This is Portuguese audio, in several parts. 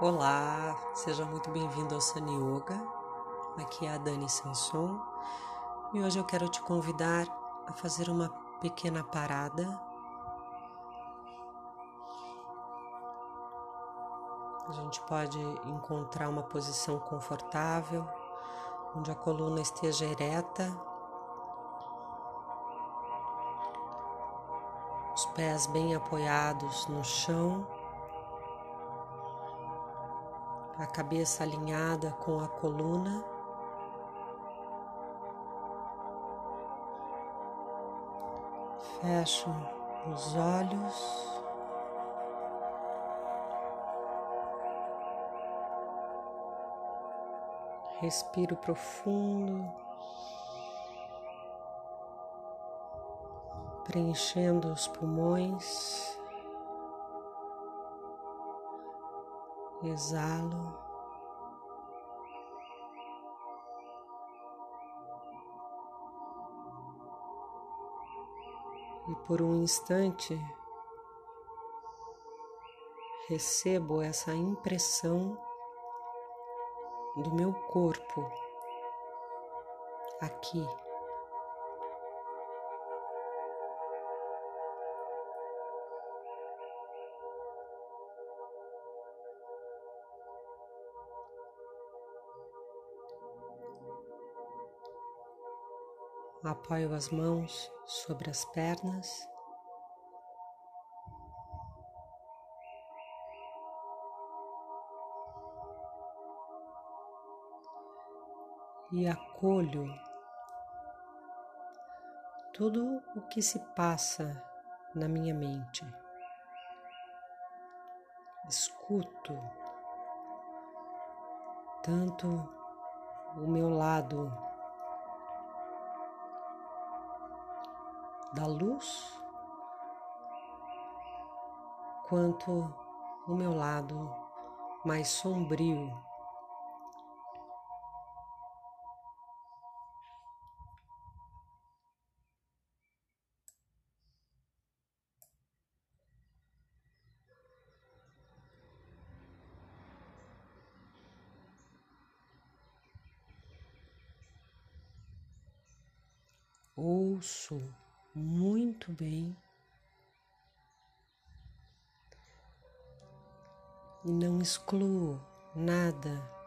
Olá, seja muito bem-vindo ao Sun Yoga. Aqui é a Dani Sanson e hoje eu quero te convidar a fazer uma pequena parada. A gente pode encontrar uma posição confortável, onde a coluna esteja ereta, os pés bem apoiados no chão a cabeça alinhada com a coluna. Fecho os olhos. Respiro profundo, preenchendo os pulmões. Exalo. E por um instante recebo essa impressão do meu corpo aqui. Apoio as mãos sobre as pernas. E acolho tudo o que se passa na minha mente. Escuto tanto o meu lado da luz, quanto o meu lado mais sombrio. Ouço muito bem. E não excluo nada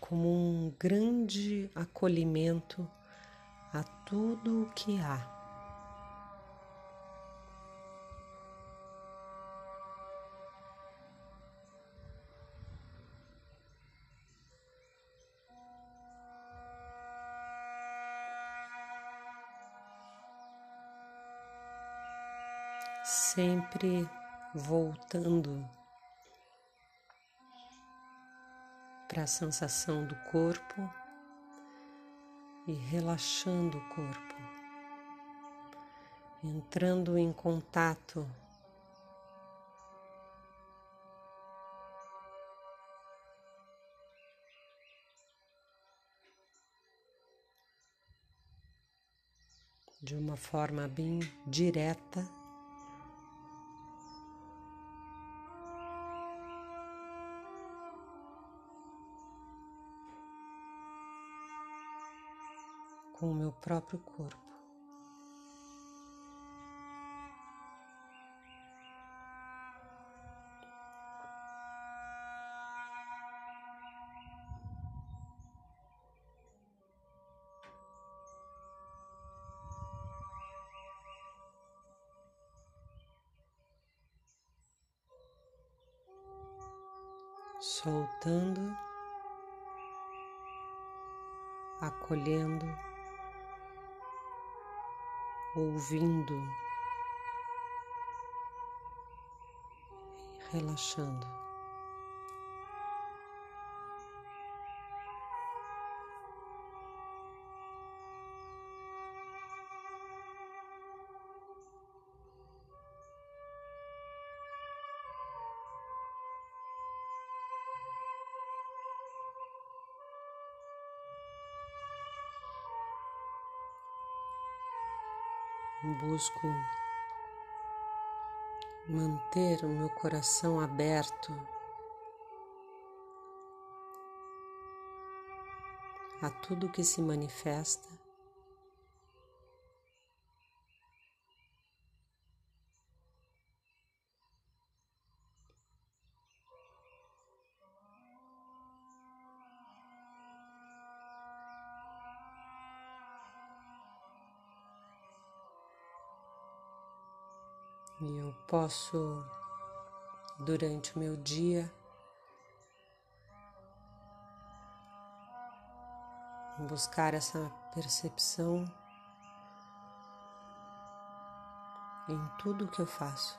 como um grande acolhimento a tudo o que há. Sempre voltando para a sensação do corpo e relaxando o corpo, entrando em contato de uma forma bem direta com o meu próprio corpo. soltando, acolhendo ouvindo, relaxando. Busco manter o meu coração aberto a tudo que se manifesta. E eu posso, durante o meu dia, buscar essa percepção em tudo que eu faço.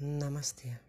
Namastê.